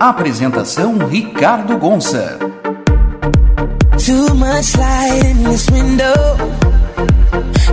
Apresentação Ricardo Gonça. Too much light in this window.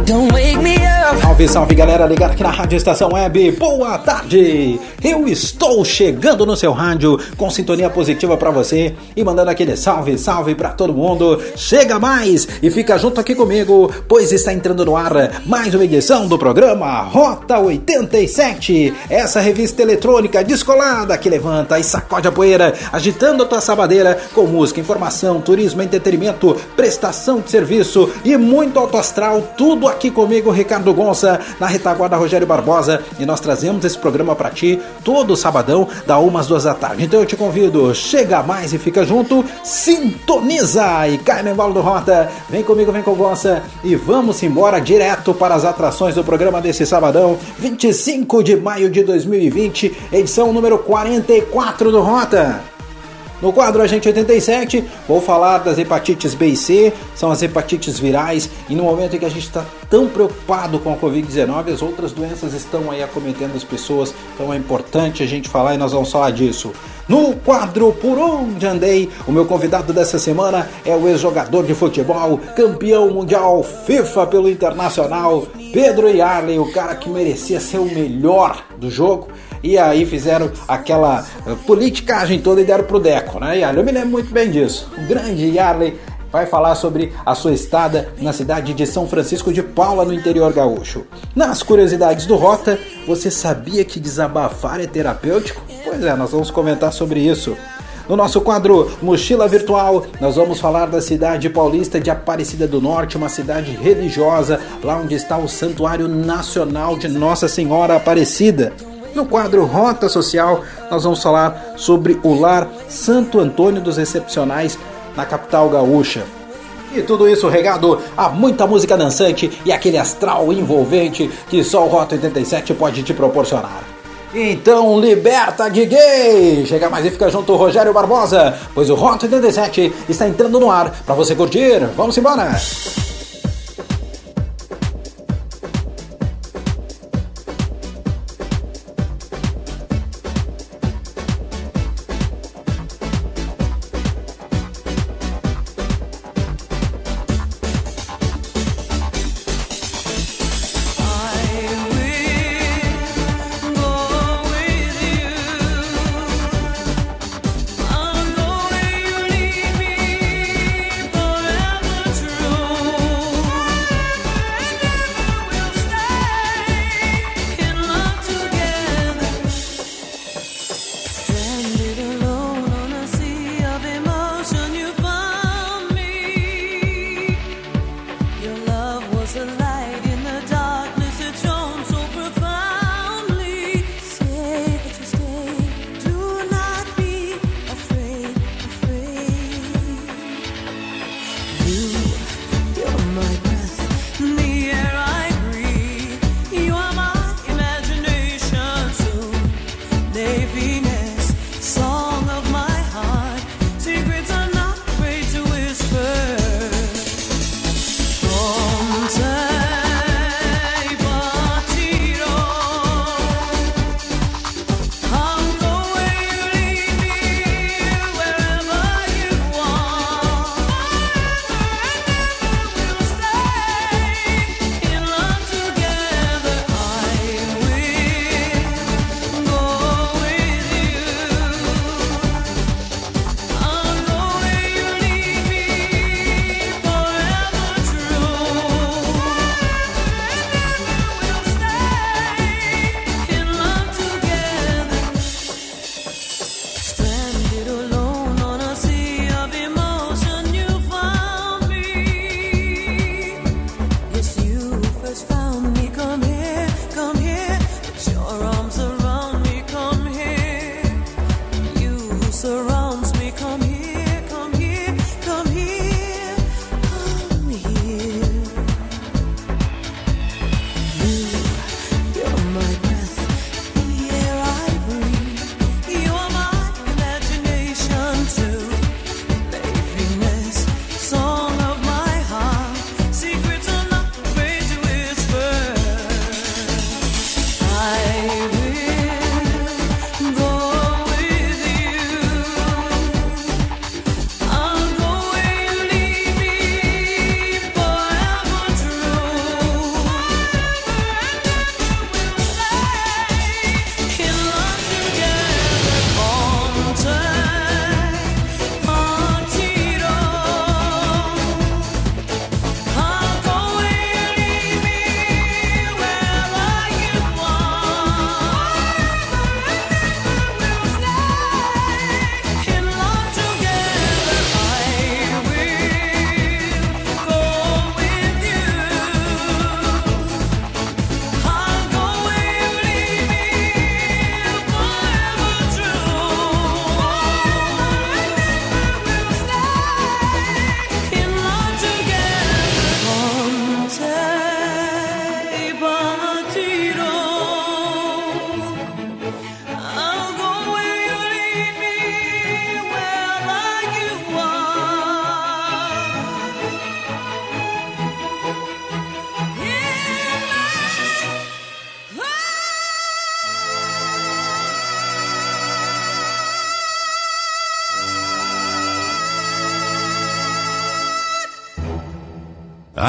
Don't wake me up. Salve, salve galera, ligado aqui na Rádio Estação Web. Boa tarde! Eu estou chegando no seu rádio com sintonia positiva para você e mandando aquele salve, salve para todo mundo. Chega mais e fica junto aqui comigo, pois está entrando no ar mais uma edição do programa Rota 87. Essa revista eletrônica descolada que levanta e sacode a poeira, agitando a tua sabadeira com música, informação, turismo, entretenimento, prestação de serviço e muito alto astral, tudo aqui comigo, Ricardo Gonça, na retaguarda Rogério Barbosa, e nós trazemos esse programa para ti todo sabadão, da umas duas da tarde. Então eu te convido, chega mais e fica junto, sintoniza e cai no embalo do Rota. Vem comigo, vem com o Gonça e vamos embora direto para as atrações do programa desse sabadão, 25 de maio de 2020, edição número 44 do Rota. No quadro Agente 87, vou falar das hepatites B e C, são as hepatites virais, e no momento em que a gente está tão preocupado com a Covid-19, as outras doenças estão aí acometendo as pessoas, então é importante a gente falar e nós vamos falar disso. No quadro Por Onde Andei, o meu convidado dessa semana é o ex-jogador de futebol, campeão mundial FIFA pelo Internacional, Pedro Yarley, o cara que merecia ser o melhor do jogo e aí fizeram aquela uh, politicagem toda e deram pro Deco, né, Yarley? Eu me lembro muito bem disso. O grande Yarley vai falar sobre a sua estada na cidade de São Francisco de Paula, no interior gaúcho. Nas curiosidades do Rota, você sabia que desabafar é terapêutico? Pois é, nós vamos comentar sobre isso. No nosso quadro Mochila Virtual, nós vamos falar da cidade paulista de Aparecida do Norte, uma cidade religiosa, lá onde está o Santuário Nacional de Nossa Senhora Aparecida. No quadro Rota Social, nós vamos falar sobre o lar Santo Antônio dos Excepcionais na capital gaúcha. E tudo isso regado a muita música dançante e aquele astral envolvente que só o Rota 87 pode te proporcionar. Então liberta de gay! Chega mais e fica junto Rogério Barbosa, pois o Rota 87 está entrando no ar para você curtir. Vamos embora!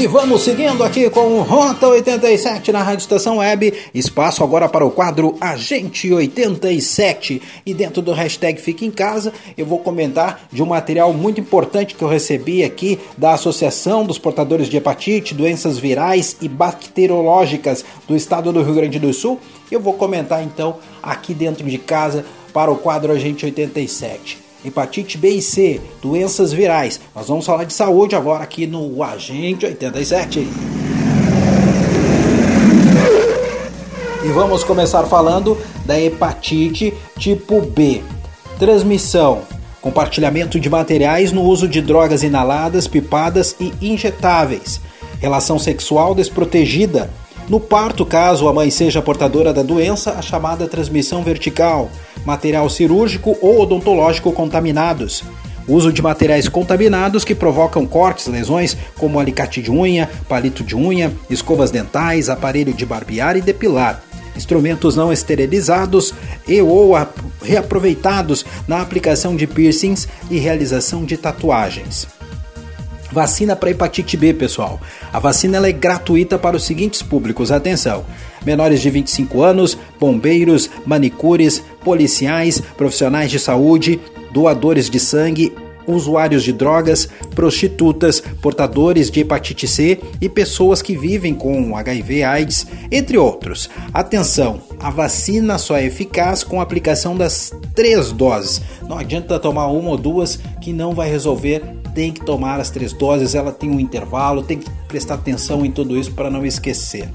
E vamos seguindo aqui com Rota 87 na Rádio Estação Web. Espaço agora para o quadro Agente 87. E dentro do hashtag Fique em Casa, eu vou comentar de um material muito importante que eu recebi aqui da Associação dos Portadores de Hepatite, Doenças Virais e Bacteriológicas do Estado do Rio Grande do Sul. Eu vou comentar então aqui dentro de casa para o quadro Agente 87 hepatite B e C, doenças virais. Nós vamos falar de saúde agora aqui no Agente 87. E vamos começar falando da hepatite tipo B. Transmissão, compartilhamento de materiais no uso de drogas inaladas, pipadas e injetáveis. Relação sexual desprotegida, no parto, caso a mãe seja portadora da doença, a chamada transmissão vertical, material cirúrgico ou odontológico contaminados. Uso de materiais contaminados que provocam cortes, lesões, como alicate de unha, palito de unha, escovas dentais, aparelho de barbear e depilar. Instrumentos não esterilizados e ou reaproveitados na aplicação de piercings e realização de tatuagens. Vacina para hepatite B, pessoal. A vacina é gratuita para os seguintes públicos. Atenção: menores de 25 anos, bombeiros, manicures, policiais, profissionais de saúde, doadores de sangue, usuários de drogas, prostitutas, portadores de hepatite C e pessoas que vivem com HIV/AIDS, entre outros. Atenção, a vacina só é eficaz com a aplicação das três doses. Não adianta tomar uma ou duas que não vai resolver tem que tomar as três doses, ela tem um intervalo, tem que prestar atenção em tudo isso para não esquecer.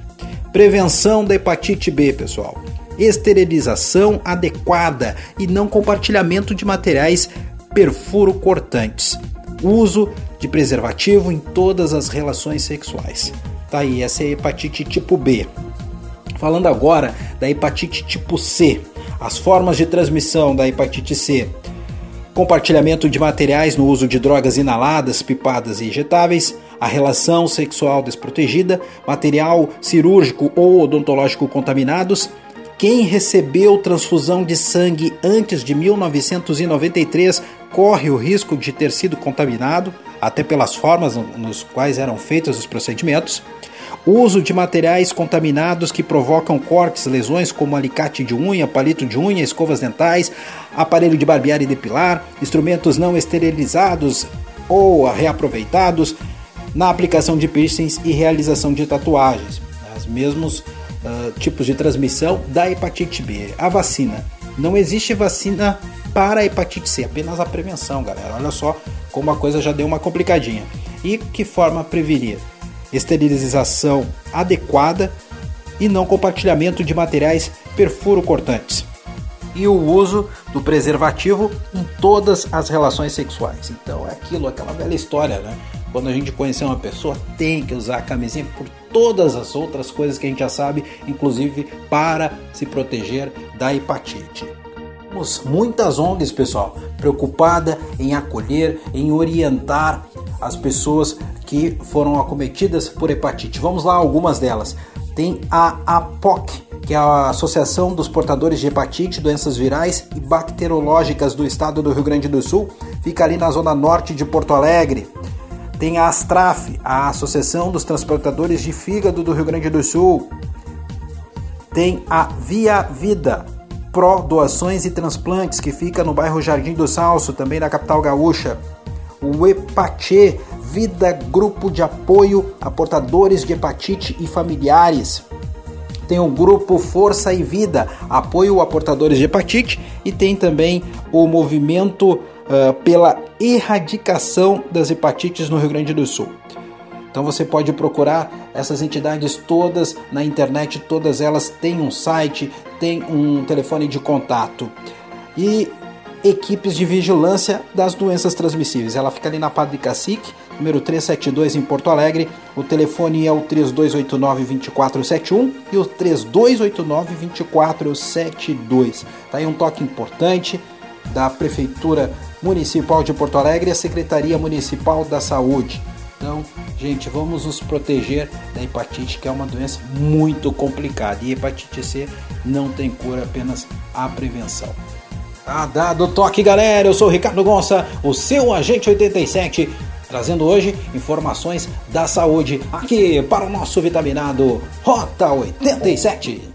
Prevenção da hepatite B, pessoal. Esterilização adequada e não compartilhamento de materiais perfuro cortantes. Uso de preservativo em todas as relações sexuais. Tá aí, essa é a hepatite tipo B. Falando agora da hepatite tipo C. As formas de transmissão da hepatite C compartilhamento de materiais no uso de drogas inaladas, pipadas e injetáveis, a relação sexual desprotegida, material cirúrgico ou odontológico contaminados, quem recebeu transfusão de sangue antes de 1993 corre o risco de ter sido contaminado, até pelas formas nos quais eram feitos os procedimentos. Uso de materiais contaminados que provocam cortes, lesões como alicate de unha, palito de unha, escovas dentais, aparelho de barbear e depilar, instrumentos não esterilizados ou reaproveitados na aplicação de piercings e realização de tatuagens. Os mesmos uh, tipos de transmissão da hepatite B. A vacina. Não existe vacina para a hepatite C, apenas a prevenção, galera. Olha só como a coisa já deu uma complicadinha. E que forma prevenir? esterilização adequada e não compartilhamento de materiais perfuro-cortantes. E o uso do preservativo em todas as relações sexuais. Então é aquilo, aquela velha história, né? Quando a gente conhecer uma pessoa, tem que usar a camisinha por todas as outras coisas que a gente já sabe, inclusive para se proteger da hepatite. Temos muitas ONGs, pessoal, preocupada em acolher, em orientar as pessoas que foram acometidas por hepatite. Vamos lá, algumas delas. Tem a APOC, que é a Associação dos Portadores de Hepatite, Doenças Virais e Bacteriológicas do Estado do Rio Grande do Sul, fica ali na zona norte de Porto Alegre. Tem a Astraf, a Associação dos Transportadores de Fígado do Rio Grande do Sul. Tem a Via Vida, Pro Doações e Transplantes, que fica no bairro Jardim do Salso, também na capital gaúcha. O Hepatê, Vida Grupo de Apoio a Portadores de Hepatite e Familiares. Tem o grupo Força e Vida, apoio a portadores de hepatite, e tem também o movimento uh, pela erradicação das hepatites no Rio Grande do Sul. Então você pode procurar essas entidades todas na internet, todas elas têm um site, têm um telefone de contato. E equipes de vigilância das doenças transmissíveis. Ela fica ali na Padre Cacique, número 372 em Porto Alegre. O telefone é o 3289-2471 e o 3289-2472. Tá aí um toque importante da Prefeitura Municipal de Porto Alegre e a Secretaria Municipal da Saúde. Então, gente, vamos nos proteger da hepatite, que é uma doença muito complicada. E hepatite C não tem cura, apenas a prevenção. Tá dado toque, galera. Eu sou o Ricardo Gonça, o seu agente 87, trazendo hoje informações da saúde aqui para o nosso vitaminado Rota 87.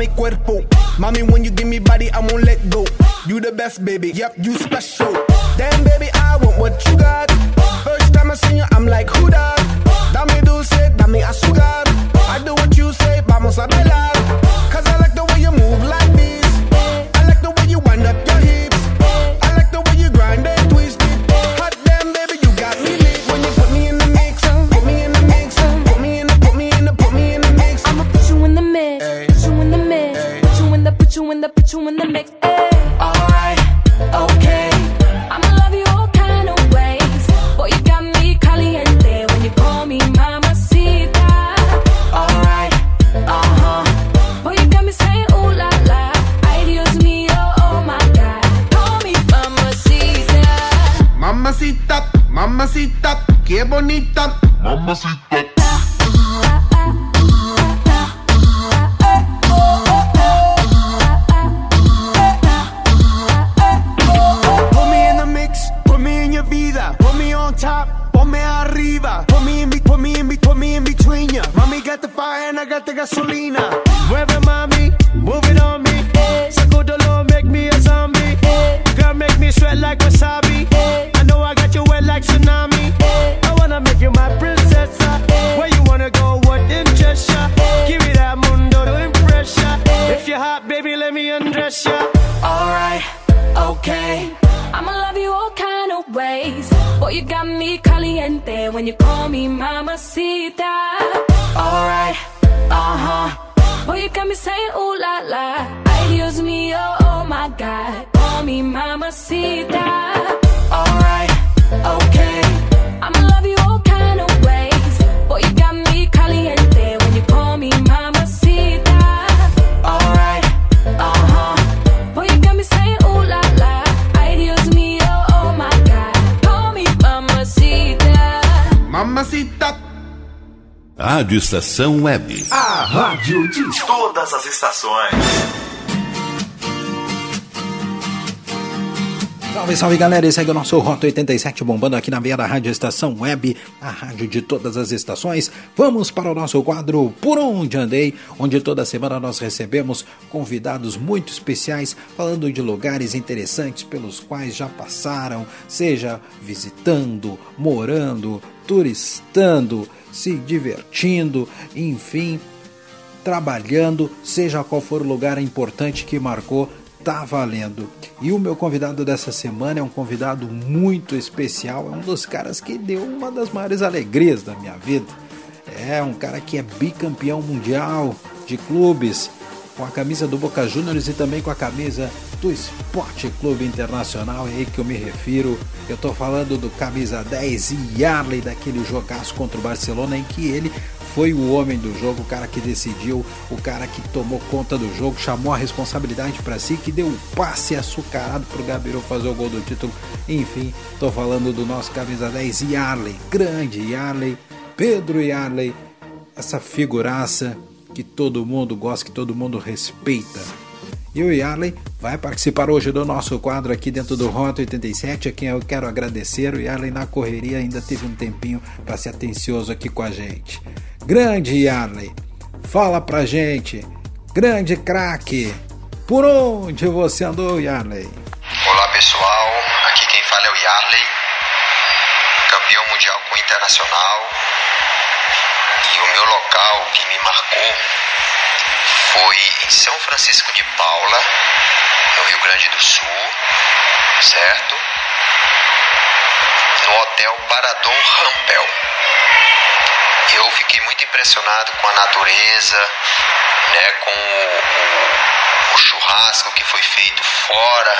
mi cuerpo. Mommy, when you give me body, I won't let go. You the best, baby. Yep, you special. Damn, baby, I want what you got. Rádio Estação Web. A rádio de todas as estações. Salve, salve galera, esse aí é o nosso Rota 87 bombando aqui na meia da Rádio Estação Web, a rádio de todas as estações. Vamos para o nosso quadro Por Onde Andei, onde toda semana nós recebemos convidados muito especiais falando de lugares interessantes pelos quais já passaram, seja visitando, morando, turistando se divertindo, enfim, trabalhando, seja qual for o lugar importante que marcou tá valendo. E o meu convidado dessa semana é um convidado muito especial, é um dos caras que deu uma das maiores alegrias da minha vida. É um cara que é bicampeão mundial de clubes, com a camisa do Boca Juniors e também com a camisa do Esporte Clube Internacional, é aí que eu me refiro. Eu tô falando do camisa 10 Yarley daquele jogaço contra o Barcelona em que ele foi o homem do jogo, o cara que decidiu, o cara que tomou conta do jogo, chamou a responsabilidade para si, que deu um passe açucarado pro Gabiru fazer o gol do título. Enfim, tô falando do nosso camisa 10 Yarley, grande Yarley, Pedro Yarley, essa figuraça que todo mundo gosta, que todo mundo respeita. E o Yarley vai participar hoje do nosso quadro aqui dentro do Rota 87, a quem eu quero agradecer. O Yarley na correria ainda teve um tempinho para ser atencioso aqui com a gente. Grande Yarley, fala pra gente, grande craque, por onde você andou, Yarley? Olá pessoal, aqui quem fala é o Yarley, campeão mundial com Internacional. Local que me marcou foi em São Francisco de Paula, no Rio Grande do Sul, certo? No Hotel Parador Rampel eu fiquei muito impressionado com a natureza, né, com o, o, o churrasco que foi feito fora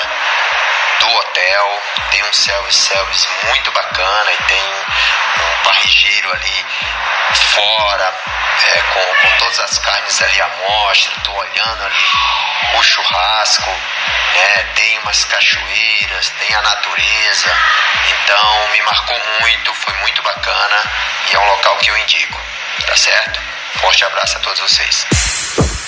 do hotel. Tem um self-service muito bacana e tem um parrigeiro ali fora, é, com, com todas as carnes ali à mostra. Estou olhando ali o churrasco, né? tem umas cachoeiras, tem a natureza. Então me marcou muito, foi muito bacana e é um local que eu indico, tá certo? Forte abraço a todos vocês.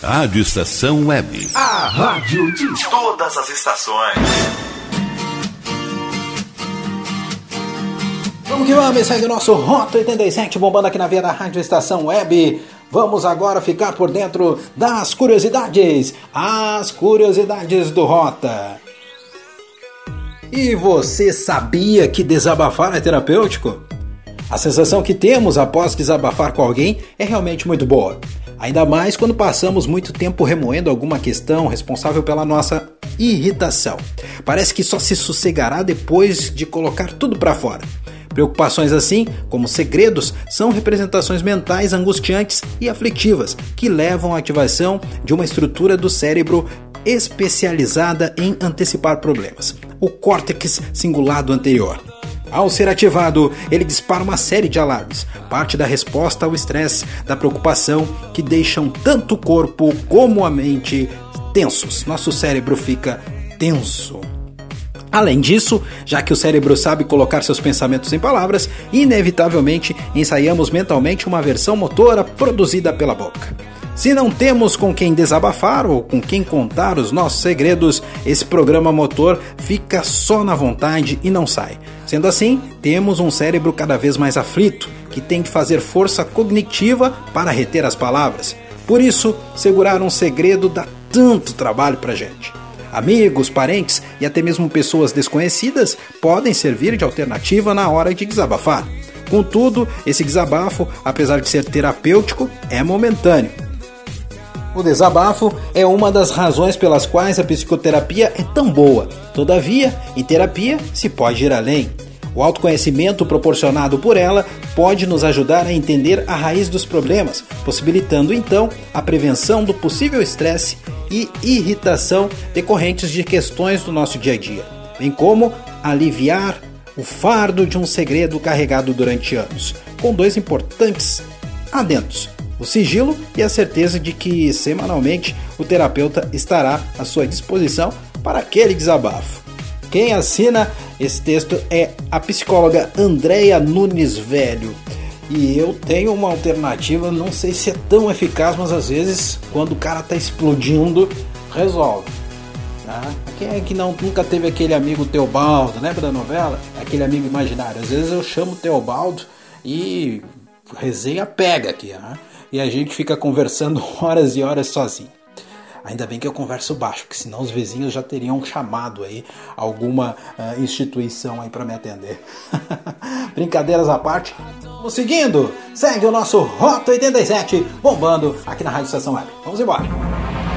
Rádio Estação Web. A rádio de todas as estações. Vamos que vamos, segue o nosso Rota 87 bombando aqui na via da Rádio Estação Web. Vamos agora ficar por dentro das curiosidades, as curiosidades do Rota. E você sabia que desabafar é terapêutico? A sensação que temos após desabafar com alguém é realmente muito boa. Ainda mais quando passamos muito tempo remoendo alguma questão responsável pela nossa irritação. Parece que só se sossegará depois de colocar tudo para fora. Preocupações assim, como segredos, são representações mentais angustiantes e aflitivas que levam à ativação de uma estrutura do cérebro especializada em antecipar problemas, o córtex cingulado anterior. Ao ser ativado, ele dispara uma série de alarmes, parte da resposta ao estresse, da preocupação, que deixam tanto o corpo como a mente tensos. Nosso cérebro fica tenso. Além disso, já que o cérebro sabe colocar seus pensamentos em palavras, inevitavelmente ensaiamos mentalmente uma versão motora produzida pela boca. Se não temos com quem desabafar ou com quem contar os nossos segredos, esse programa motor fica só na vontade e não sai. Sendo assim, temos um cérebro cada vez mais aflito, que tem que fazer força cognitiva para reter as palavras. Por isso, segurar um segredo dá tanto trabalho pra gente. Amigos, parentes e até mesmo pessoas desconhecidas podem servir de alternativa na hora de desabafar. Contudo, esse desabafo, apesar de ser terapêutico, é momentâneo o desabafo é uma das razões pelas quais a psicoterapia é tão boa. Todavia, em terapia se pode ir além. O autoconhecimento proporcionado por ela pode nos ajudar a entender a raiz dos problemas, possibilitando então a prevenção do possível estresse e irritação decorrentes de questões do nosso dia a dia, bem como aliviar o fardo de um segredo carregado durante anos, com dois importantes adendos o sigilo e a certeza de que semanalmente o terapeuta estará à sua disposição para aquele desabafo. Quem assina esse texto é a psicóloga Andréia Nunes Velho. E eu tenho uma alternativa, não sei se é tão eficaz, mas às vezes quando o cara tá explodindo, resolve. Tá? Quem é que não, nunca teve aquele amigo Teobaldo, lembra da novela? Aquele amigo imaginário. Às vezes eu chamo Teobaldo e resenha pega aqui, né? E a gente fica conversando horas e horas sozinho. Ainda bem que eu converso baixo, porque senão os vizinhos já teriam chamado aí alguma uh, instituição aí para me atender. Brincadeiras à parte, vamos seguindo. Segue o nosso Rota 87 bombando aqui na Rádio Estação Web. Vamos embora.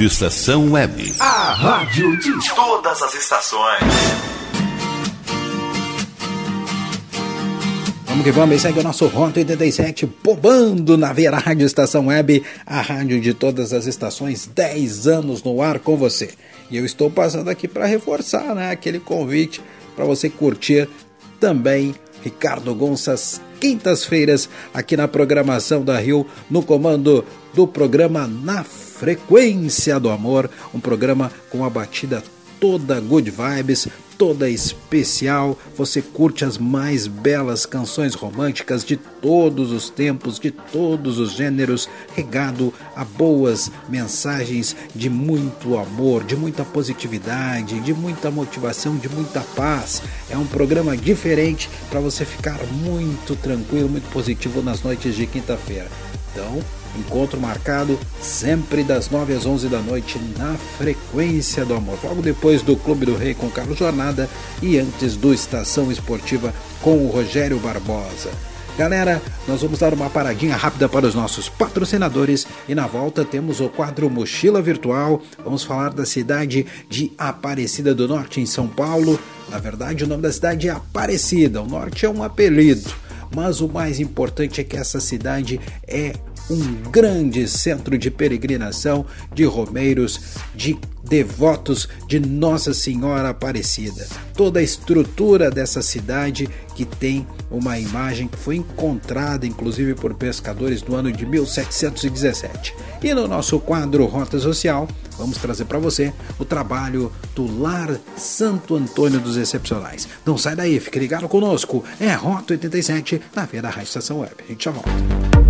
Rádio Estação Web. A rádio de todas as estações. Vamos que vamos, segue o nosso Rota 87 bombando na Vera Rádio Estação Web, a rádio de todas as estações, 10 anos no ar com você. E eu estou passando aqui para reforçar né, aquele convite para você curtir também Ricardo Gonças, quintas-feiras, aqui na programação da Rio, no comando do programa Na Frequência do Amor, um programa com a batida toda good vibes, toda especial. Você curte as mais belas canções românticas de todos os tempos, de todos os gêneros, regado a boas mensagens de muito amor, de muita positividade, de muita motivação, de muita paz. É um programa diferente para você ficar muito tranquilo, muito positivo nas noites de quinta-feira. Então, Encontro marcado sempre das 9 às 11 da noite na Frequência do Amor. Logo depois do Clube do Rei com Carlos Jornada e antes do Estação Esportiva com o Rogério Barbosa. Galera, nós vamos dar uma paradinha rápida para os nossos patrocinadores e na volta temos o quadro Mochila Virtual. Vamos falar da cidade de Aparecida do Norte, em São Paulo. Na verdade, o nome da cidade é Aparecida, o Norte é um apelido mas o mais importante é que essa cidade é um grande centro de peregrinação de romeiros, de devotos de Nossa Senhora Aparecida. Toda a estrutura dessa cidade que tem uma imagem que foi encontrada inclusive por pescadores no ano de 1717. E no nosso quadro Rota Social, vamos trazer para você o trabalho do Lar Santo Antônio dos Excepcionais. Não sai daí, fique ligado conosco. É Rota 87 na da Rádio Estação Web. A gente já volta.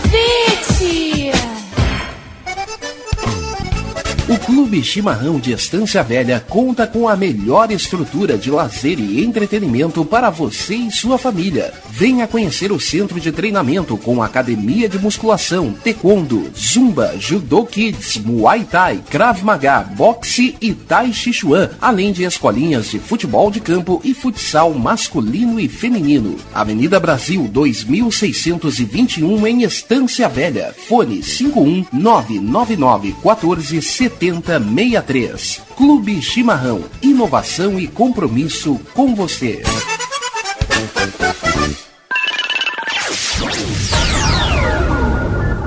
Clube Chimarrão de Estância Velha conta com a melhor estrutura de lazer e entretenimento para você e sua família. Venha conhecer o centro de treinamento com academia de musculação, taekwondo, zumba, judô kids, muay thai, krav maga, boxe e tai chi chuan, além de escolinhas de futebol de campo e futsal masculino e feminino. Avenida Brasil 2621 em Estância Velha. Fone 51 999 14 7063. Clube Chimarrão. Inovação e compromisso com você.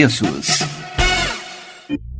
preços.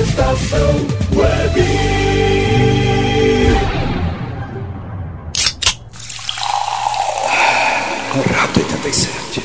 Estação Web. Rato 87.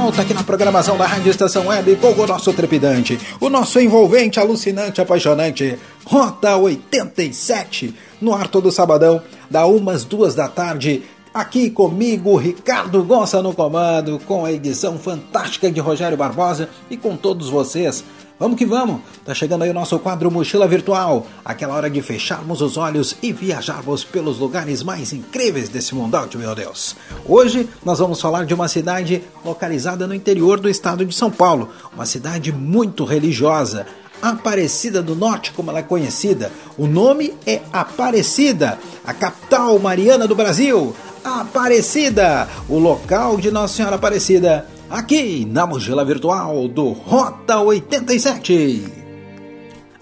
Volta aqui na programação da Rádio Estação Web com o nosso trepidante, o nosso envolvente, alucinante, apaixonante, Rota 87, no ar todo sabadão, da umas duas da tarde, aqui comigo, Ricardo Gonça no comando, com a edição fantástica de Rogério Barbosa e com todos vocês. Vamos que vamos! Tá chegando aí o nosso quadro Mochila Virtual, aquela hora de fecharmos os olhos e viajarmos pelos lugares mais incríveis desse mundão, meu Deus. Hoje nós vamos falar de uma cidade localizada no interior do estado de São Paulo, uma cidade muito religiosa. Aparecida do Norte, como ela é conhecida. O nome é Aparecida, a capital mariana do Brasil. Aparecida, o local de Nossa Senhora Aparecida, aqui na mochila virtual do Rota 87.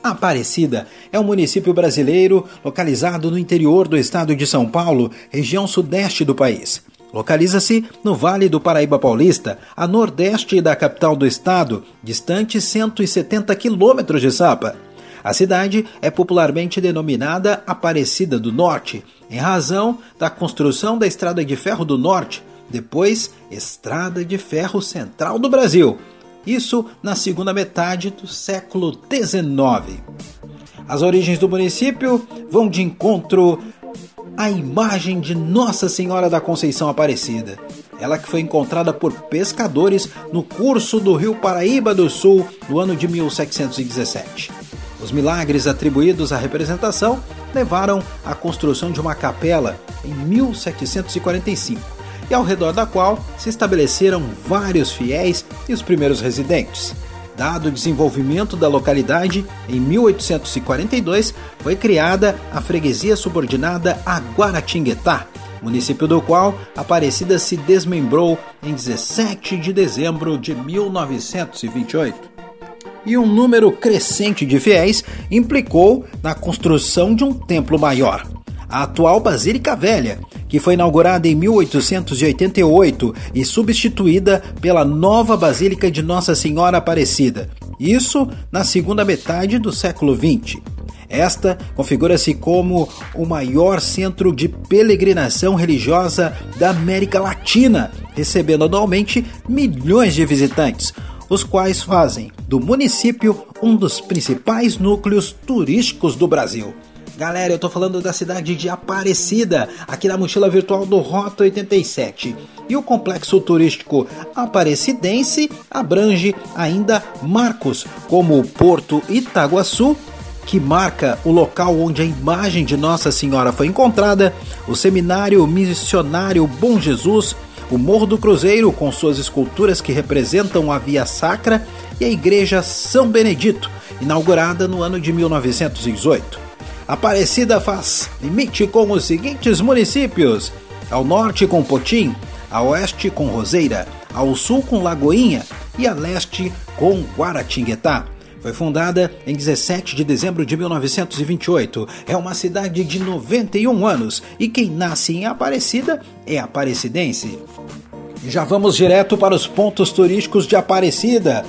Aparecida é um município brasileiro localizado no interior do estado de São Paulo, região sudeste do país. Localiza-se no Vale do Paraíba Paulista, a nordeste da capital do estado, distante 170 quilômetros de Sapa. A cidade é popularmente denominada Aparecida do Norte, em razão da construção da Estrada de Ferro do Norte, depois Estrada de Ferro Central do Brasil. Isso na segunda metade do século XIX. As origens do município vão de encontro à imagem de Nossa Senhora da Conceição Aparecida. Ela que foi encontrada por pescadores no curso do rio Paraíba do Sul no ano de 1717. Os milagres atribuídos à representação levaram à construção de uma capela em 1745 e ao redor da qual se estabeleceram vários fiéis e os primeiros residentes. Dado o desenvolvimento da localidade, em 1842 foi criada a freguesia subordinada a Guaratinguetá, município do qual Aparecida se desmembrou em 17 de dezembro de 1928 e um número crescente de fiéis implicou na construção de um templo maior. A atual Basílica Velha, que foi inaugurada em 1888 e substituída pela nova Basílica de Nossa Senhora Aparecida, isso na segunda metade do século XX. Esta configura-se como o maior centro de peregrinação religiosa da América Latina, recebendo anualmente milhões de visitantes, os quais fazem do município um dos principais núcleos turísticos do Brasil. Galera, eu tô falando da cidade de Aparecida, aqui na mochila virtual do Rota 87. E o complexo turístico aparecidense abrange ainda marcos como o Porto Itaguaçu, que marca o local onde a imagem de Nossa Senhora foi encontrada, o Seminário Missionário Bom Jesus, o Morro do Cruzeiro, com suas esculturas que representam a Via Sacra, e a Igreja São Benedito, inaugurada no ano de 1918. Aparecida faz limite com os seguintes municípios: ao norte com Potim, a oeste com Roseira, ao sul com Lagoinha e a leste com Guaratinguetá. Foi fundada em 17 de dezembro de 1928. É uma cidade de 91 anos e quem nasce em Aparecida é aparecidense. Já vamos direto para os pontos turísticos de Aparecida.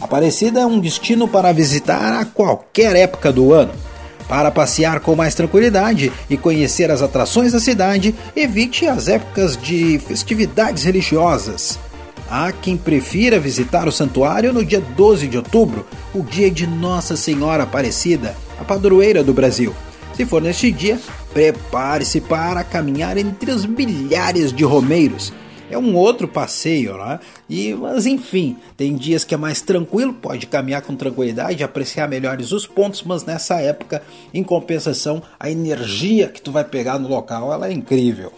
Aparecida é um destino para visitar a qualquer época do ano. Para passear com mais tranquilidade e conhecer as atrações da cidade, evite as épocas de festividades religiosas. Há quem prefira visitar o santuário no dia 12 de outubro, o dia de Nossa Senhora Aparecida, a padroeira do Brasil. Se for neste dia, prepare-se para caminhar entre os milhares de romeiros. É um outro passeio, né? E, mas enfim, tem dias que é mais tranquilo, pode caminhar com tranquilidade, apreciar melhores os pontos, mas nessa época, em compensação, a energia que tu vai pegar no local ela é incrível.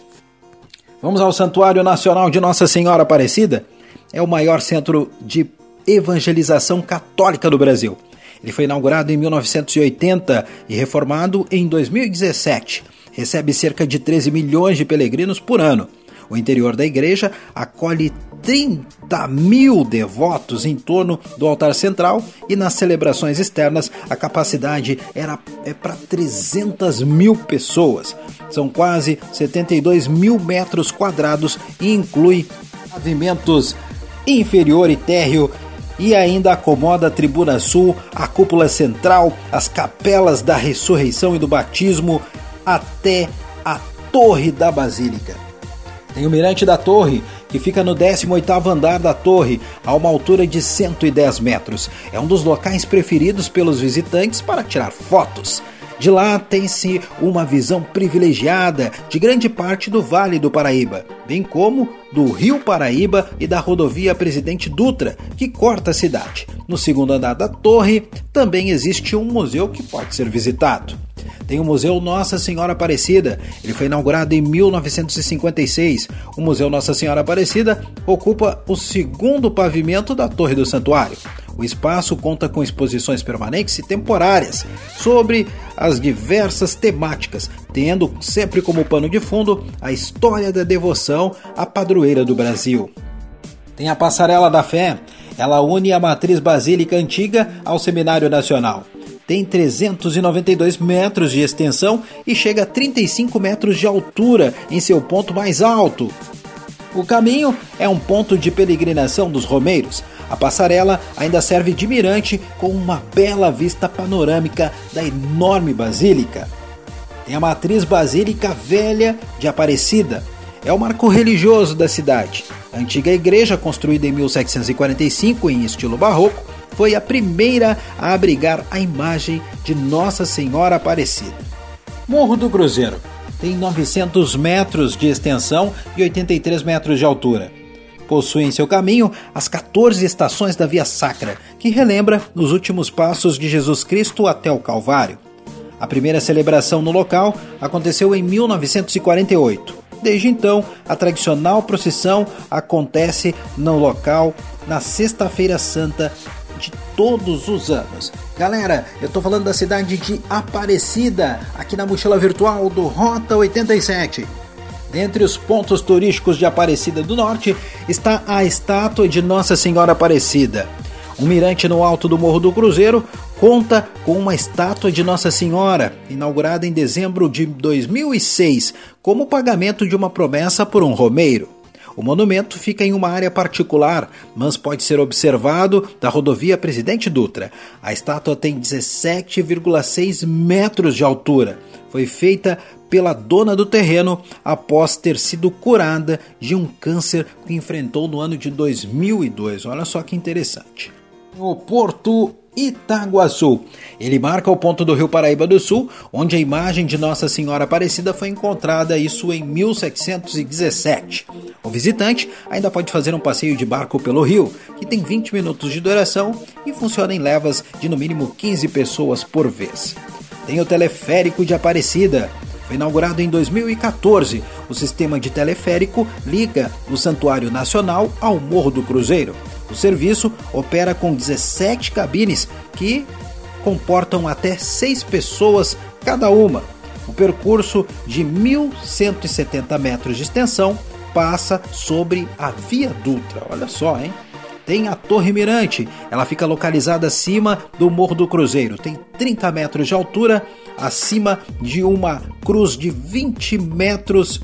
Vamos ao Santuário Nacional de Nossa Senhora Aparecida? É o maior centro de evangelização católica do Brasil. Ele foi inaugurado em 1980 e reformado em 2017. Recebe cerca de 13 milhões de peregrinos por ano. O interior da igreja acolhe 30 mil devotos em torno do altar central e nas celebrações externas a capacidade era é para 300 mil pessoas. São quase 72 mil metros quadrados e inclui pavimentos inferior e térreo e ainda acomoda a tribuna sul, a cúpula central, as capelas da ressurreição e do batismo até a torre da basílica. Tem o Mirante da Torre, que fica no 18º andar da torre, a uma altura de 110 metros. É um dos locais preferidos pelos visitantes para tirar fotos. De lá tem-se uma visão privilegiada de grande parte do Vale do Paraíba, bem como do Rio Paraíba e da rodovia Presidente Dutra, que corta a cidade. No segundo andar da torre também existe um museu que pode ser visitado. Tem o Museu Nossa Senhora Aparecida. Ele foi inaugurado em 1956. O Museu Nossa Senhora Aparecida ocupa o segundo pavimento da Torre do Santuário. O espaço conta com exposições permanentes e temporárias sobre as diversas temáticas, tendo sempre como pano de fundo a história da devoção à padroeira do Brasil. Tem a Passarela da Fé, ela une a matriz basílica antiga ao Seminário Nacional. Tem 392 metros de extensão e chega a 35 metros de altura em seu ponto mais alto. O caminho é um ponto de peregrinação dos romeiros. A passarela ainda serve de mirante com uma bela vista panorâmica da enorme basílica. Tem a matriz basílica velha de Aparecida. É o marco religioso da cidade. A antiga igreja, construída em 1745 em estilo barroco, foi a primeira a abrigar a imagem de Nossa Senhora Aparecida. Morro do Cruzeiro tem 900 metros de extensão e 83 metros de altura possui em seu caminho as 14 estações da Via Sacra, que relembra os últimos passos de Jesus Cristo até o Calvário. A primeira celebração no local aconteceu em 1948. Desde então, a tradicional procissão acontece no local na Sexta-feira Santa todos os anos. Galera, eu tô falando da cidade de Aparecida, aqui na mochila virtual do Rota 87. Dentre os pontos turísticos de Aparecida do Norte está a estátua de Nossa Senhora Aparecida. Um mirante no alto do Morro do Cruzeiro conta com uma estátua de Nossa Senhora, inaugurada em dezembro de 2006, como pagamento de uma promessa por um romeiro. O monumento fica em uma área particular, mas pode ser observado da rodovia Presidente Dutra. A estátua tem 17,6 metros de altura. Foi feita pela dona do terreno após ter sido curada de um câncer que enfrentou no ano de 2002. Olha só que interessante. O Porto Itaguaçu. Ele marca o ponto do Rio Paraíba do Sul, onde a imagem de Nossa Senhora Aparecida foi encontrada, isso em 1717. O visitante ainda pode fazer um passeio de barco pelo rio, que tem 20 minutos de duração e funciona em levas de no mínimo 15 pessoas por vez. Tem o teleférico de Aparecida, inaugurado em 2014. O sistema de teleférico liga o Santuário Nacional ao Morro do Cruzeiro. O serviço opera com 17 cabines que comportam até 6 pessoas cada uma. O percurso de 1.170 metros de extensão passa sobre a Via Dutra. Olha só, hein? Tem a Torre Mirante, ela fica localizada acima do Morro do Cruzeiro, tem 30 metros de altura, acima de uma cruz de 20 metros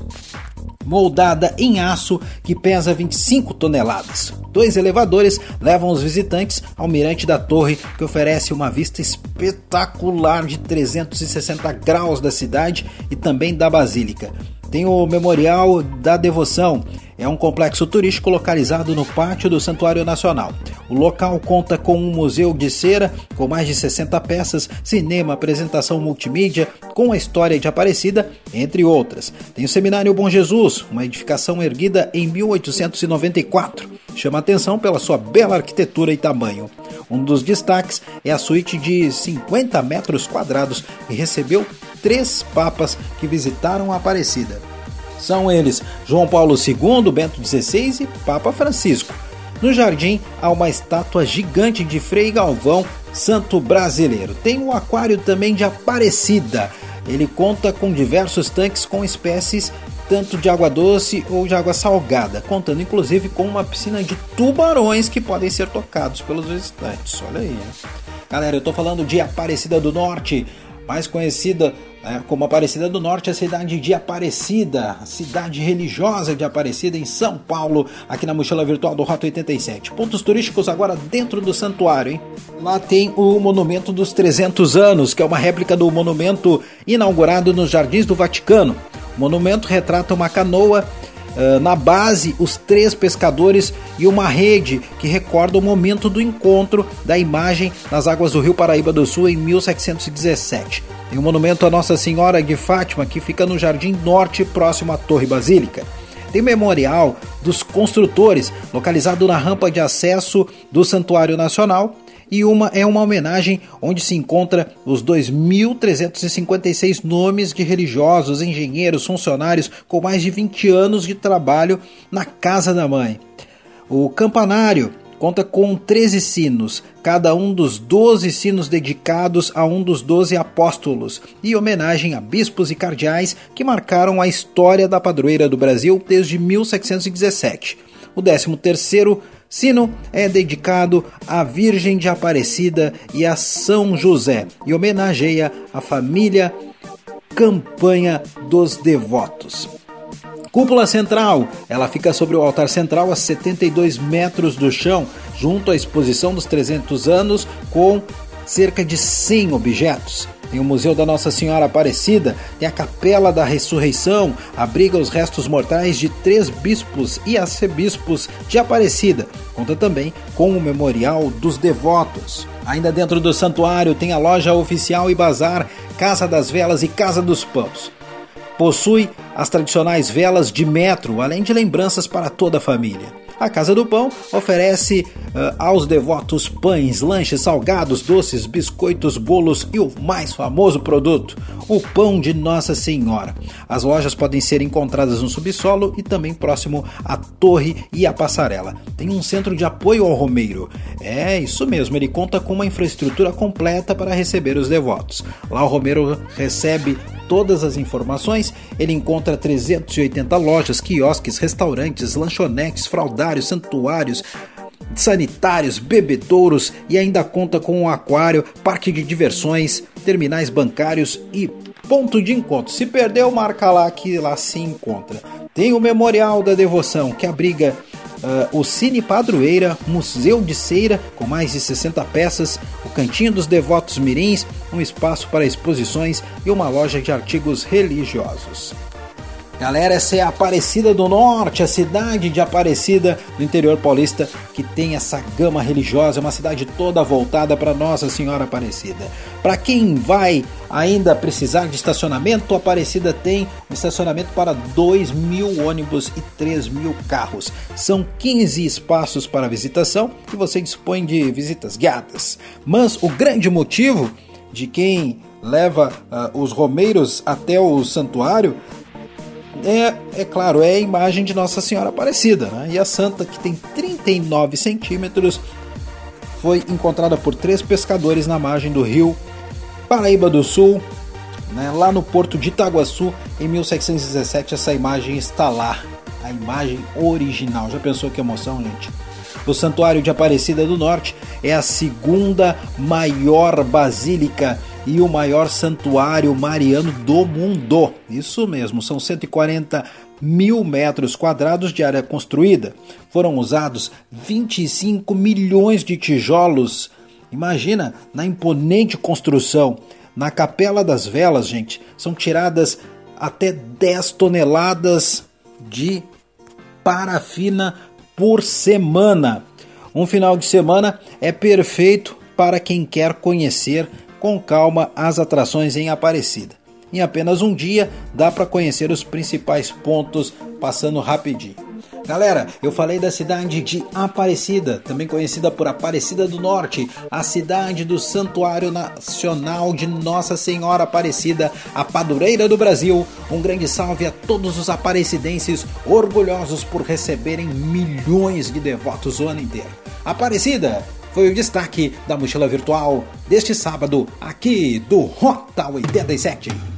moldada em aço que pesa 25 toneladas. Dois elevadores levam os visitantes ao mirante da torre, que oferece uma vista espetacular de 360 graus da cidade e também da basílica. tem o Memorial da Devoção. É um complexo turístico localizado no pátio do Santuário Nacional. O local conta com um museu de cera com mais de 60 peças, cinema, apresentação multimídia com a história de Aparecida, entre outras. Tem o Seminário Bom Jesus, uma edificação erguida em 1894. Chama atenção pela sua bela arquitetura e tamanho. Um dos destaques é a suíte de 50 metros quadrados que recebeu três papas que visitaram a Aparecida. São eles João Paulo II, Bento XVI e Papa Francisco. No jardim há uma estátua gigante de Frei Galvão, santo brasileiro. Tem um aquário também de Aparecida. Ele conta com diversos tanques com espécies tanto de água doce ou de água salgada, contando inclusive com uma piscina de tubarões que podem ser tocados pelos visitantes. Olha aí. Galera, eu estou falando de Aparecida do Norte, mais conhecida né, como Aparecida do Norte, a cidade de Aparecida, a cidade religiosa de Aparecida em São Paulo, aqui na mochila virtual do Rota 87. Pontos turísticos agora dentro do santuário, hein? Lá tem o Monumento dos 300 Anos, que é uma réplica do monumento inaugurado nos Jardins do Vaticano. O monumento retrata uma canoa Uh, na base, os três pescadores e uma rede que recorda o momento do encontro da imagem nas águas do Rio Paraíba do Sul em 1717. Tem um monumento a Nossa Senhora de Fátima, que fica no Jardim Norte, próximo à Torre Basílica. Tem memorial dos construtores, localizado na rampa de acesso do Santuário Nacional, e uma é uma homenagem onde se encontra os 2.356 nomes de religiosos, engenheiros, funcionários com mais de 20 anos de trabalho na Casa da Mãe. O campanário conta com 13 sinos, cada um dos 12 sinos dedicados a um dos 12 apóstolos, e homenagem a bispos e cardeais que marcaram a história da padroeira do Brasil desde 1717. O 13º Sino é dedicado à Virgem de Aparecida e a São José e homenageia a família Campanha dos Devotos. Cúpula central, ela fica sobre o altar central a 72 metros do chão, junto à exposição dos 300 anos, com cerca de 100 objetos. Tem o Museu da Nossa Senhora Aparecida, tem a Capela da Ressurreição, abriga os restos mortais de três bispos e arcebispos de Aparecida. Conta também com o Memorial dos Devotos. Ainda dentro do santuário tem a loja oficial e bazar Casa das Velas e Casa dos Pãos. Possui as tradicionais velas de metro, além de lembranças para toda a família. A Casa do Pão oferece uh, aos devotos pães, lanches, salgados, doces, biscoitos, bolos e o mais famoso produto, o pão de Nossa Senhora. As lojas podem ser encontradas no subsolo e também próximo à torre e à passarela. Tem um centro de apoio ao Romeiro. É isso mesmo, ele conta com uma infraestrutura completa para receber os devotos. Lá o Romeiro recebe todas as informações, ele encontra 380 lojas, quiosques, restaurantes, lanchonetes, santuários, sanitários, bebedouros e ainda conta com um aquário, parque de diversões, terminais bancários e ponto de encontro. Se perdeu, marca lá que lá se encontra. Tem o Memorial da Devoção, que abriga uh, o Cine Padroeira, Museu de Ceira, com mais de 60 peças, o Cantinho dos Devotos Mirins, um espaço para exposições e uma loja de artigos religiosos. Galera, essa é a Aparecida do Norte, a cidade de Aparecida, no interior paulista, que tem essa gama religiosa, uma cidade toda voltada para Nossa Senhora Aparecida. Para quem vai ainda precisar de estacionamento, Aparecida tem um estacionamento para 2 mil ônibus e 3 mil carros. São 15 espaços para visitação e você dispõe de visitas guiadas. Mas o grande motivo de quem leva uh, os romeiros até o santuário é, é claro, é a imagem de Nossa Senhora Aparecida. Né? E a santa, que tem 39 centímetros, foi encontrada por três pescadores na margem do rio Paraíba do Sul, né? lá no porto de Itaguaçu, em 1717. Essa imagem está lá, a imagem original. Já pensou que emoção, gente? O Santuário de Aparecida do Norte é a segunda maior basílica e o maior santuário mariano do mundo. Isso mesmo, são 140 mil metros quadrados de área construída. Foram usados 25 milhões de tijolos. Imagina na imponente construção. Na Capela das Velas, gente, são tiradas até 10 toneladas de parafina por semana. Um final de semana é perfeito para quem quer conhecer com calma as atrações em Aparecida. Em apenas um dia dá para conhecer os principais pontos passando rapidinho. Galera, eu falei da cidade de Aparecida, também conhecida por Aparecida do Norte, a cidade do Santuário Nacional de Nossa Senhora Aparecida, a padureira do Brasil. Um grande salve a todos os aparecidenses orgulhosos por receberem milhões de devotos o ano inteiro. Aparecida foi o destaque da mochila virtual deste sábado aqui do Rota 87.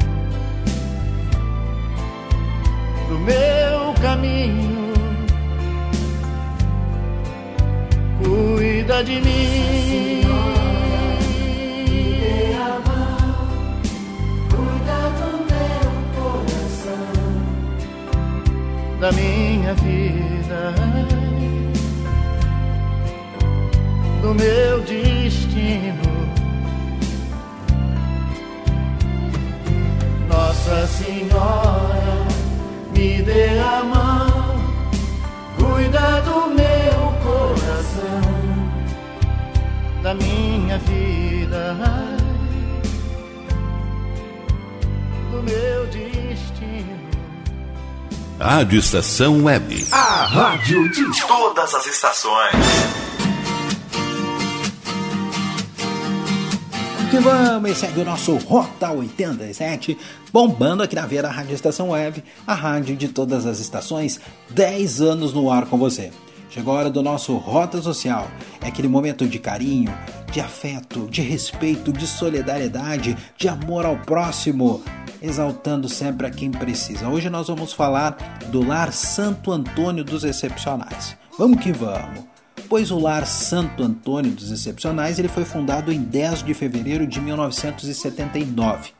Do meu caminho. Cuida de mim. Da minha vida, do meu destino. Nossa Senhora me dê a mão, cuida do meu coração, da minha vida, do meu destino. Rádio Estação Web. A rádio de todas as estações. Que vamos e segue o nosso Rota 87, bombando aqui na Vera Rádio Estação Web, a rádio de todas as estações, 10 anos no ar com você. Chegou a hora do nosso Rota Social, é aquele momento de carinho, de afeto, de respeito, de solidariedade, de amor ao próximo, exaltando sempre a quem precisa. Hoje nós vamos falar do Lar Santo Antônio dos Excepcionais. Vamos que vamos! Pois o Lar Santo Antônio dos Excepcionais ele foi fundado em 10 de fevereiro de 1979.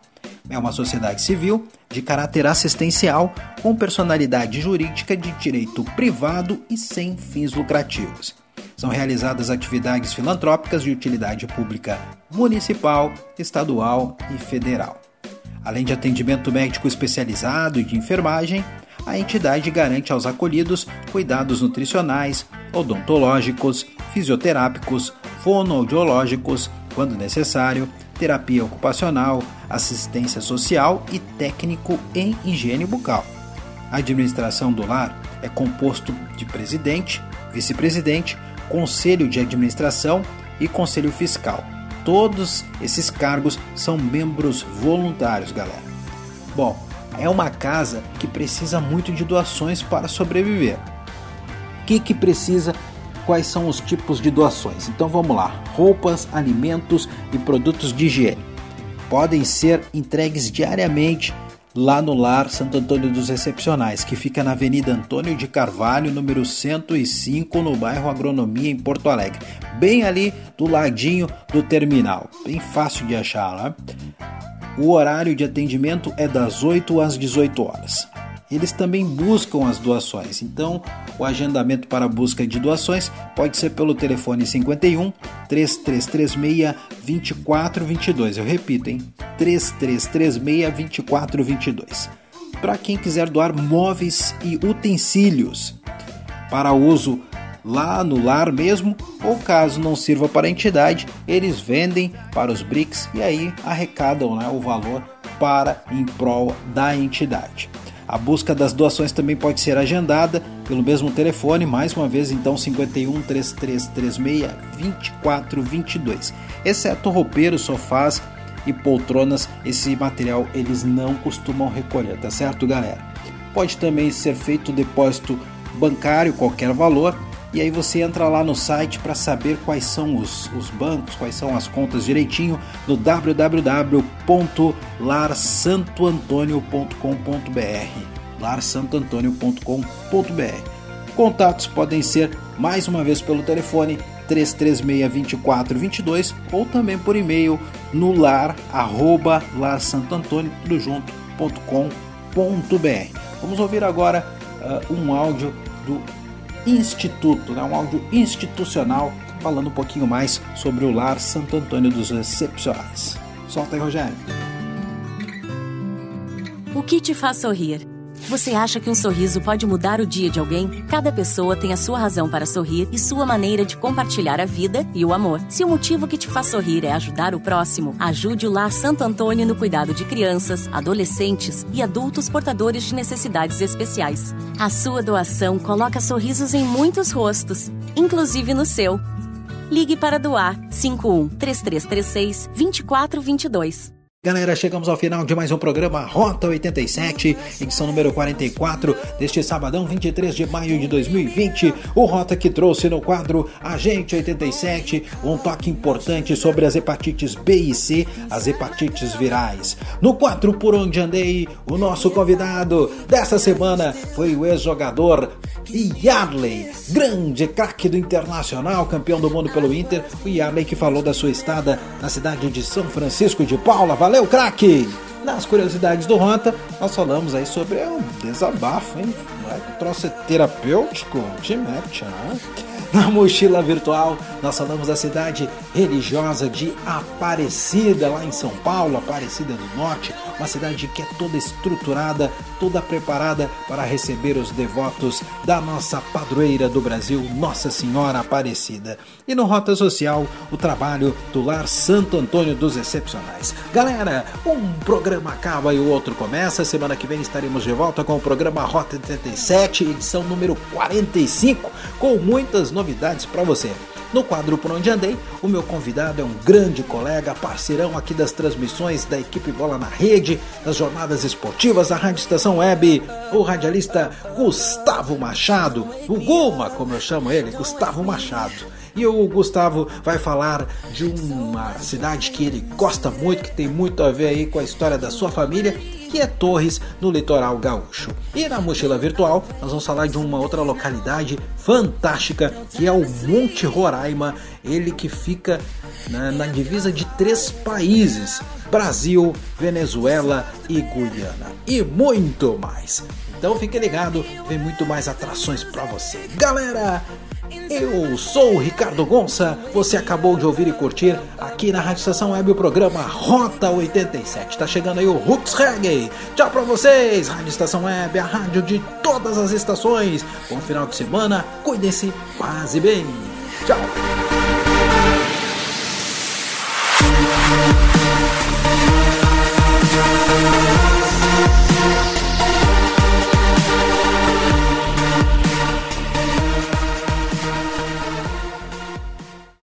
É uma sociedade civil de caráter assistencial com personalidade jurídica de direito privado e sem fins lucrativos. São realizadas atividades filantrópicas de utilidade pública municipal, estadual e federal. Além de atendimento médico especializado e de enfermagem, a entidade garante aos acolhidos cuidados nutricionais, odontológicos, fisioterápicos, fonoaudiológicos, quando necessário, terapia ocupacional, assistência social e técnico em higiene bucal. A administração do lar é composto de presidente, vice-presidente, conselho de administração e conselho fiscal. Todos esses cargos são membros voluntários, galera. Bom, é uma casa que precisa muito de doações para sobreviver. O que, que precisa? Quais são os tipos de doações? Então vamos lá: roupas, alimentos e produtos de higiene podem ser entregues diariamente lá no Lar Santo Antônio dos Excepcionais, que fica na Avenida Antônio de Carvalho, número 105, no bairro Agronomia, em Porto Alegre, bem ali do ladinho do terminal, bem fácil de achar, né? O horário de atendimento é das 8 às 18 horas. Eles também buscam as doações, então o agendamento para busca de doações pode ser pelo telefone 51 3336 2422. Eu repito, hein? 3336 2422. Para quem quiser doar móveis e utensílios para uso lá no lar mesmo, ou caso não sirva para a entidade, eles vendem para os BRICS e aí arrecadam né, o valor para em prol da entidade. A busca das doações também pode ser agendada pelo mesmo telefone, mais uma vez então 51 3336 2422. Exceto roupeiros, sofás e poltronas, esse material eles não costumam recolher, tá certo, galera? Pode também ser feito depósito bancário, qualquer valor, e aí você entra lá no site para saber quais são os, os bancos, quais são as contas direitinho no www.larsantoantonio.com.br larsantoantonio.com.br. Contatos podem ser mais uma vez pelo telefone 336-2422 ou também por e-mail no lar arroba larsantoantonio.com.br. Vamos ouvir agora uh, um áudio do Instituto, né, um áudio institucional falando um pouquinho mais sobre o lar Santo Antônio dos Excepcionais. Solta aí, Rogério. O que te faz sorrir? Você acha que um sorriso pode mudar o dia de alguém? Cada pessoa tem a sua razão para sorrir e sua maneira de compartilhar a vida e o amor. Se o motivo que te faz sorrir é ajudar o próximo, ajude o Lar Santo Antônio no cuidado de crianças, adolescentes e adultos portadores de necessidades especiais. A sua doação coloca sorrisos em muitos rostos, inclusive no seu. Ligue para doar 51 3336 2422. Galera, chegamos ao final de mais um programa Rota 87, edição número 44, deste sabadão 23 de maio de 2020. O Rota que trouxe no quadro Agente 87 um toque importante sobre as hepatites B e C, as hepatites virais. No quadro Por Onde Andei, o nosso convidado dessa semana foi o ex-jogador Yarley, grande craque do Internacional, campeão do mundo pelo Inter. O Yarley que falou da sua estada na cidade de São Francisco de Paula. Valeu, craque! Nas curiosidades do Rota, nós falamos aí sobre um desabafo, hein? Não é que o troço é terapêutico? Te mete, né? Na mochila virtual, nós falamos da cidade religiosa de Aparecida, lá em São Paulo, Aparecida do Norte, uma cidade que é toda estruturada, toda preparada para receber os devotos da nossa padroeira do Brasil, Nossa Senhora Aparecida. E no Rota Social, o trabalho do Lar Santo Antônio dos Excepcionais. Galera, um programa acaba e o outro começa. Semana que vem estaremos de volta com o programa Rota 37, edição número 45, com muitas novidades para você. No quadro Por Onde Andei, o meu convidado é um grande colega, parceirão aqui das transmissões da equipe Bola na Rede, das jornadas esportivas da Rádio Estação Web, o radialista Gustavo Machado, o Guma, como eu chamo ele, Gustavo Machado. E o Gustavo vai falar de uma cidade que ele gosta muito, que tem muito a ver aí com a história da sua família que é Torres, no litoral gaúcho. E na mochila virtual, nós vamos falar de uma outra localidade fantástica, que é o Monte Roraima, ele que fica na, na divisa de três países: Brasil, Venezuela e Guiana. E muito mais. Então fique ligado, vem muito mais atrações para você. Galera, Eu sou o Ricardo Gonça. Você acabou de ouvir e curtir aqui na Rádio Estação Web o programa Rota 87. Tá chegando aí o Roots Reggae. Tchau pra vocês, Rádio Estação Web, a rádio de todas as estações. Bom final de semana, cuidem-se, quase bem. Tchau.